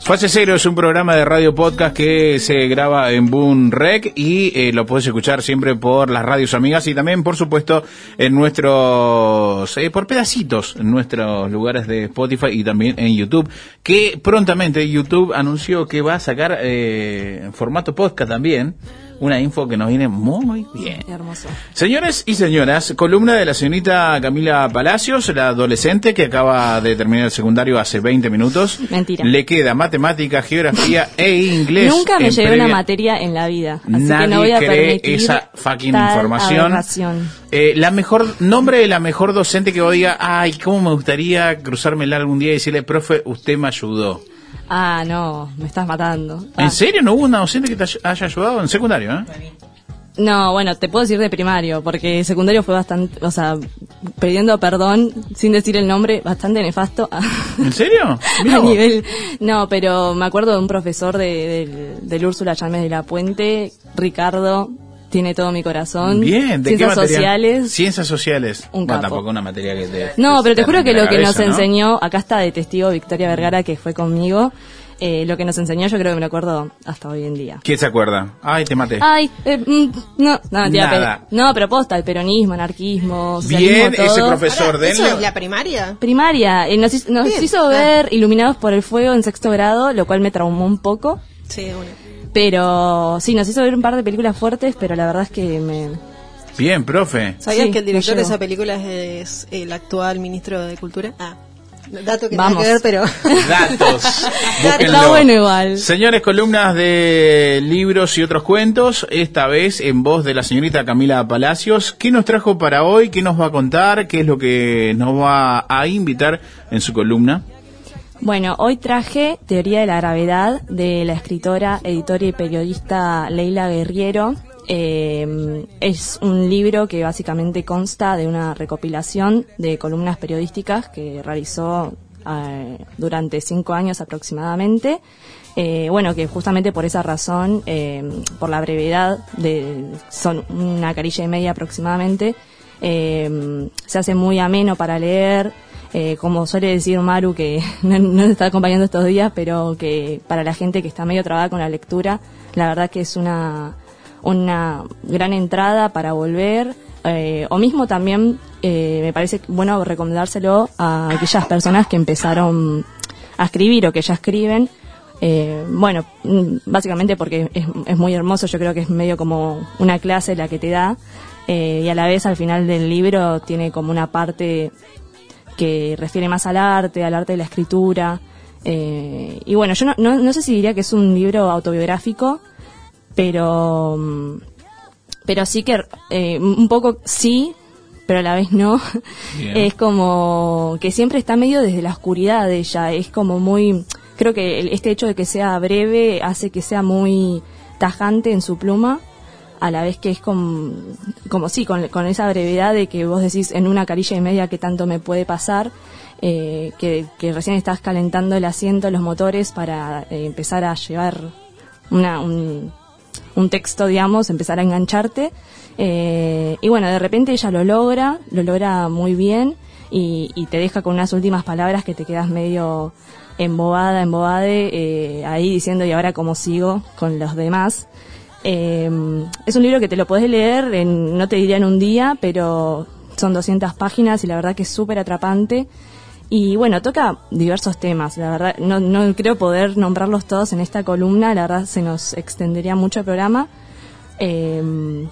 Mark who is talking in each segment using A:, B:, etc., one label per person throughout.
A: Fase Cero es un programa de radio podcast que se graba en Boom Rec y eh, lo puedes escuchar siempre por las radios amigas y también, por supuesto, en nuestros, eh, por pedacitos, en nuestros lugares de Spotify y también en YouTube, que prontamente YouTube anunció que va a sacar eh, formato podcast también una info que nos viene muy bien.
B: Hermoso.
A: Señores y señoras, columna de la señorita Camila Palacios, la adolescente que acaba de terminar el secundario hace 20 minutos.
B: Mentira.
A: Le queda matemática, geografía e inglés.
B: Nunca me llevé una materia en la vida. Así
A: Nadie
B: que no voy a
A: cree esa fucking
B: tal
A: información. Eh, la mejor nombre de la mejor docente que vos diga, ay, cómo me gustaría cruzármela algún día y decirle, profe, usted me ayudó.
B: Ah, no, me estás matando. Ah.
A: ¿En serio no hubo una docente que te ay- haya ayudado en secundario? ¿eh?
B: No, bueno, te puedo decir de primario, porque secundario fue bastante, o sea, pidiendo perdón, sin decir el nombre, bastante nefasto.
A: ¿En serio?
B: A nivel, no, pero me acuerdo de un profesor de, del- del Úrsula Llames de la Puente, Ricardo, tiene todo mi corazón.
A: Bien, ¿de qué
B: Ciencias
A: materia?
B: sociales.
A: Ciencias sociales.
B: Un
A: Bueno,
B: capo.
A: tampoco una materia que te...
B: No, pero te juro que lo
A: la
B: que nos
A: cabeza, ¿no?
B: enseñó, acá está de testigo Victoria Vergara que fue conmigo, eh, lo que nos enseñó yo creo que me lo acuerdo hasta hoy en día.
A: ¿Quién se acuerda? Ay, te maté.
B: Ay, eh, mm, no, no, mentira,
A: Nada.
B: pero- no, pero posta, el peronismo, anarquismo, socialismo,
A: Bien, ese
B: todo.
A: profesor,
C: Ahora, ¿Eso es la primaria?
B: Primaria, eh, nos, hizo- nos hizo
C: Ah.
B: ver Iluminados por el Fuego en sexto grado, lo cual me traumó un poco.
C: Sí, de una.
B: Pero sí, nos hizo ver un par de películas fuertes, pero la verdad es que me...
A: Bien, profe.
C: ¿Sabías
B: Sí,
C: que el director de esa película es el actual ministro de Cultura? Ah, dato que
B: Vamos.
C: nada que ver, pero...
A: Datos.
B: Está bueno igual.
A: Señores, columnas de libros y otros cuentos, esta vez en voz de la señorita Camila Palacios. ¿Qué nos trajo para hoy? ¿Qué nos va a contar? ¿Qué es lo que nos va a invitar en su columna?
B: Bueno, hoy traje Teoría de la Gravedad de la escritora, editora y periodista Leila Guerriero. Eh, es un libro que básicamente consta de una recopilación de columnas periodísticas que realizó eh, durante cinco años aproximadamente. Eh, bueno, que justamente por esa razón, eh, por la brevedad, de, son una carilla y media aproximadamente, eh, se hace muy ameno para leer, eh, como suele decir Maru, que no, no nos está acompañando estos días, pero que para la gente que está medio trabada con la lectura, la verdad que es una, una gran entrada para volver, eh, o mismo también eh, me parece bueno recomendárselo a aquellas personas que empezaron a escribir o que ya escriben. Eh, bueno, básicamente porque es, es muy hermoso, yo creo que es medio como una clase la que te da eh, y a la vez al final del libro tiene como una parte que refiere más al arte, al arte de la escritura. eh, y bueno, yo no, no, no sé si diría que es un libro autobiográfico, pero, mm, pero sí que eh, un poco sí, pero a la vez no. Es como que siempre está medio desde la oscuridad de ella. Es como muy. Creo que este hecho de que sea breve hace que sea muy tajante en su pluma, a la vez que es como, como sí, con, con esa brevedad de que vos decís en una carilla y media que tanto me puede pasar, eh, que, que recién estás calentando el asiento, los motores para eh, empezar a llevar una, un, un texto, digamos, empezar a engancharte. Eh, y bueno, de repente ella lo logra, lo logra muy bien y, y te deja con unas últimas palabras que te quedas medio embobada, embobade, eh, ahí diciendo y ahora cómo sigo con los demás. Eh, es un libro que te lo podés leer, en, no te diría en un día, pero son 200 páginas y la verdad que es súper atrapante. Y bueno, toca diversos temas, la verdad, no, no creo poder nombrarlos todos en esta columna, la verdad se nos extendería mucho el programa. Eh,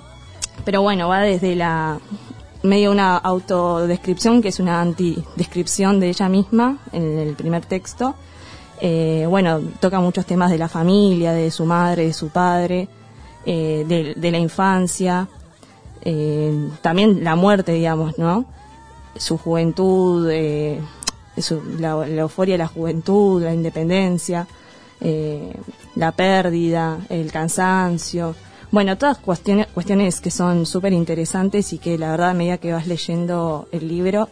B: pero bueno, va desde la medio una autodescripción, que es una antidescripción de ella misma en el primer texto. Eh, bueno, toca muchos temas de la familia, de su madre, de su padre, eh, de, de la infancia, eh, también la muerte, digamos, ¿no? Su juventud, eh, su- la, euforia de la juventud, la independencia, eh, la pérdida, el cansancio. Bueno, todas cuestiones, cuestiones que son súper interesantes y que la verdad a medida que vas leyendo el libro,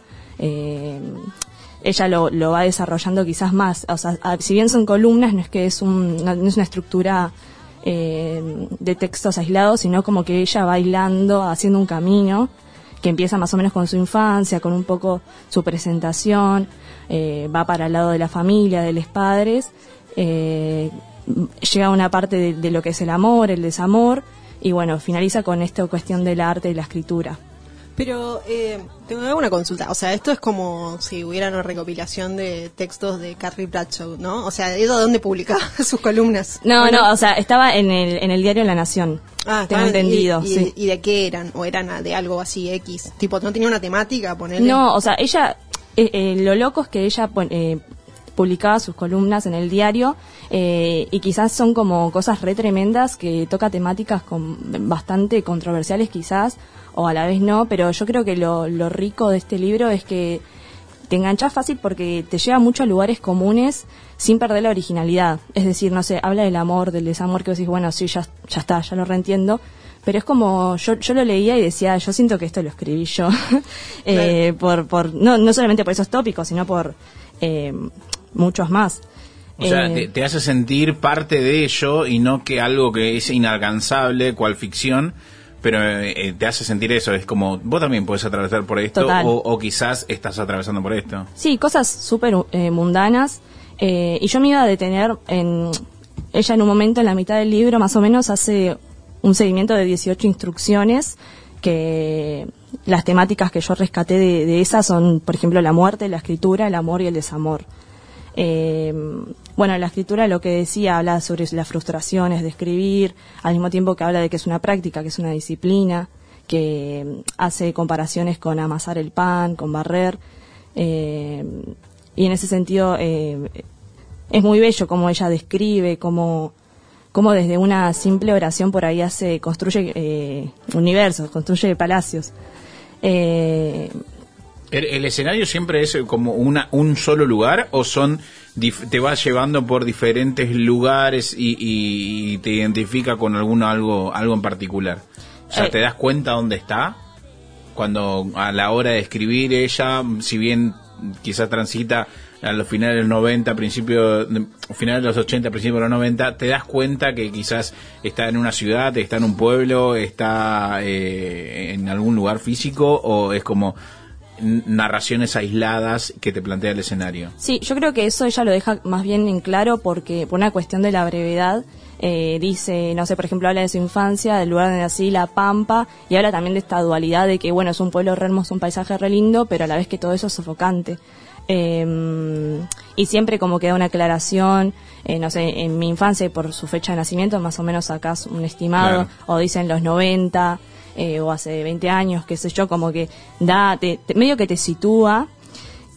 B: ella lo, lo va desarrollando quizás más. O sea, si bien son columnas, no es que es, un, no es una estructura eh, de textos aislados, sino como que ella va hilando, haciendo un camino que empieza más o menos con su infancia, con un poco su presentación, eh, va para el lado de la familia, de los padres, eh, llega a una parte de, de, lo que es el amor, el desamor, y bueno, finaliza con esta cuestión del arte y la escritura.
C: Pero eh, tengo una consulta. O sea, esto es como si hubiera una recopilación de textos de Carrie Bradshaw, ¿no? O sea, ¿eso dónde publicaba sus columnas?
B: No, bueno, no, o sea, estaba en el, en el diario La Nación. Ah, tengo entendido.
C: Y,
B: sí.
C: y, de qué eran? ¿O eran de algo así X? Tipo, ¿no tenía una temática? Ponerle?
B: No, o sea, ella. Eh, eh, lo loco es que ella eh, publicaba sus columnas en el diario eh, y quizás son como cosas re tremendas que toca temáticas con, bastante controversiales quizás o a la vez no, pero yo creo que lo, lo rico de este libro es que te enganchas fácil porque te lleva mucho a lugares comunes sin perder la originalidad. Es decir, no sé, habla del amor, del desamor, que vos decís, bueno, sí, ya, ya está, ya lo reentiendo. Pero es como, yo, yo lo leía y decía, yo siento que esto lo escribí yo. eh, por, por, no, no solamente por esos tópicos, sino por eh, muchos más.
A: O sea, te, te, hace sentir parte de ello y no que algo que es inalcanzable, cual ficción, pero eh, te hace sentir eso. Es como, vos también puedes atravesar por esto o, o, quizás estás atravesando por esto.
B: Sí, cosas súper eh, mundanas. Eh, y yo me iba a detener en. Ella en un momento, en la mitad del libro, más o menos, hace un seguimiento de 18 instrucciones que las temáticas que yo rescaté de, de esas son, por ejemplo, la muerte, la escritura, el amor y el desamor. Eh, bueno, la escritura lo que decía habla sobre las frustraciones de escribir, al mismo tiempo que habla de que es una práctica, que es una disciplina, que hace comparaciones con amasar el pan, con barrer, eh, y en ese sentido eh, es muy bello como ella describe, como como desde una simple oración por ahí hace construye universos, construye palacios.
A: ¿El, ¿El, escenario siempre es como una un solo lugar o son te vas llevando por diferentes lugares y, y, y te identifica con alguno algo algo en particular? O sea,
B: Eh.
A: ¿te das cuenta dónde está? Cuando a la hora de escribir ella, si bien quizás transita a los finales de los 90, principios, finales de los 80, principios de los 90, te das cuenta que quizás está en una ciudad, está en un pueblo, está eh, en algún lugar físico o es como narraciones aisladas que te plantea el escenario.
B: Sí, yo creo que eso ella lo deja más bien en claro porque por una cuestión de la brevedad eh, dice, no sé, por ejemplo, habla de su infancia, del lugar donde nací, La Pampa, y habla también de esta dualidad de que, bueno, es un pueblo re hermoso, un paisaje re lindo, pero a la vez que todo eso es sofocante. Eh, y siempre como queda una aclaración, eh, no sé, en mi infancia por su fecha de nacimiento, más o menos sacás un estimado,
A: Claro.
B: o dicen los 90, eh, o hace 20 años, qué sé yo, como que da, te- te- medio que te sitúa.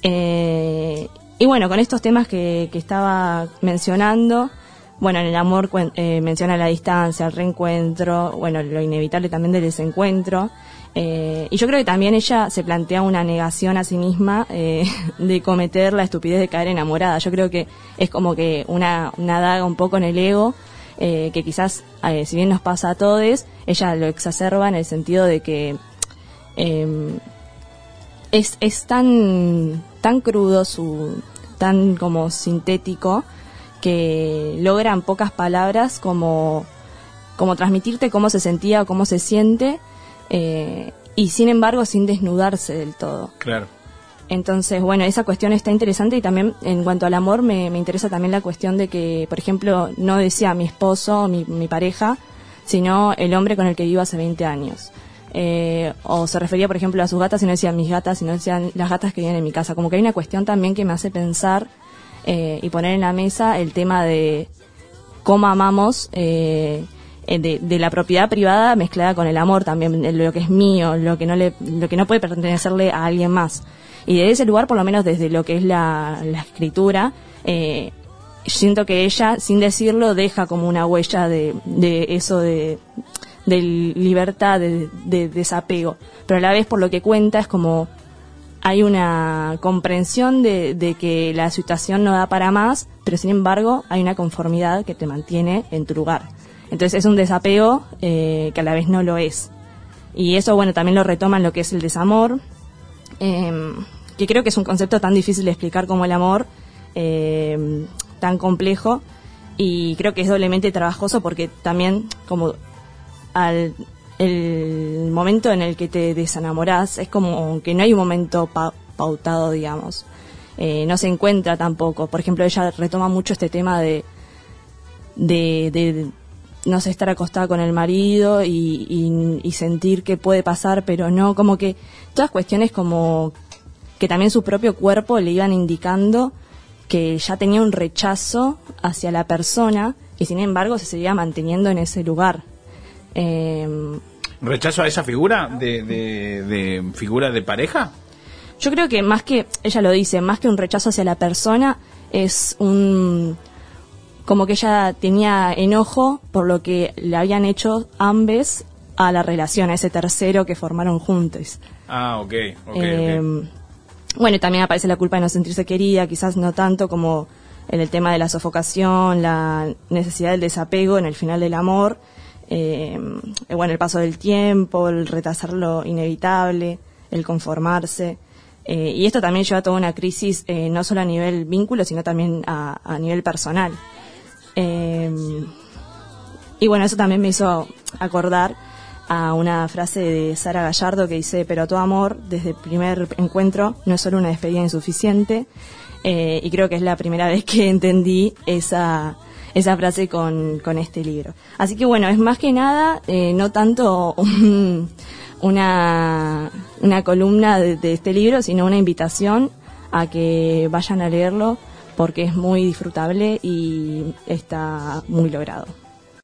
B: Eh, y bueno, con estos temas que, que estaba mencionando, bueno, en el amor eh, menciona la distancia, el reencuentro, bueno, lo inevitable también del desencuentro. Eh, y yo creo que también ella se plantea una negación a sí misma eh, de cometer la estupidez de caer enamorada. Yo creo que es como que una, una daga un poco en el ego, eh, que quizás, eh, si bien nos pasa a todos, ella lo exacerba en el sentido de que eh, es, es tan, tan crudo, su, tan como sintético, que logra en pocas palabras como, como transmitirte cómo se sentía o cómo se siente, eh, y sin embargo sin desnudarse del todo.
A: Claro.
B: Entonces, bueno, esa cuestión está interesante y también en cuanto al amor me, me interesa también la cuestión de que, por ejemplo, no decía mi esposo o mi, mi pareja, sino el hombre con el que vivo hace 20 años. Eh, o se refería, por ejemplo, a sus gatas y no decía mis gatas, sino decían las gatas que viven en mi casa. Como que hay una cuestión también que me hace pensar eh, y poner en la mesa el tema de cómo amamos eh, de, de la propiedad privada mezclada con el amor también, lo que es mío, lo que no le, lo que no puede pertenecerle a alguien más. Y de ese lugar, por lo menos desde lo que es la, la escritura, eh, siento que ella, sin decirlo, deja como una huella de, de eso de, libertad, de, de desapego. Pero a la vez, por lo que cuenta, es como hay una comprensión de, de que la situación no da para más, pero sin embargo hay una conformidad que te mantiene en tu lugar. Entonces es un desapego eh, que a la vez no lo es. Y eso, bueno, también lo retoma en lo que es el desamor, eh, que creo que es un concepto tan difícil de explicar como el amor, eh, tan complejo, y creo que es doblemente trabajoso porque también como al el momento en el que te desenamorás es como que no hay un momento pautado, digamos. Eh, no se encuentra tampoco. Por ejemplo, ella retoma mucho este tema de, no sé, estar acostada con el marido y, y, sentir que puede pasar, pero no, como que todas cuestiones como que también su propio cuerpo le iban indicando que ya tenía un rechazo hacia la persona y sin embargo se seguía manteniendo en ese lugar.
A: Eh, ¿Rechazo a esa figura de, de, figura de pareja?
B: Yo creo que más que, ella lo dice, más que un rechazo hacia la persona, es un como que ella tenía enojo por lo que le habían hecho ambos a la relación, a ese tercero que formaron juntos.
A: Ah, ok, ok. Eh,
B: bueno, también aparece la culpa de no sentirse querida, quizás no tanto como en el tema de la sofocación, la necesidad del desapego en el final del amor, eh, bueno, el paso del tiempo, el retrasar lo inevitable, el conformarse. Eh, y esto también lleva a toda una crisis, eh, no solo a nivel vínculo, sino también a, nivel personal. Eh, y bueno, eso también me hizo acordar a una frase de Sara Gallardo que dice, pero todo amor desde el primer encuentro no es solo una despedida insuficiente. y creo que es la primera vez que entendí esa, esa frase con, con este libro. Así que bueno, es más que nada, no tanto una, una columna de, este libro, sino una invitación a que vayan a leerlo porque es muy disfrutable y está muy logrado.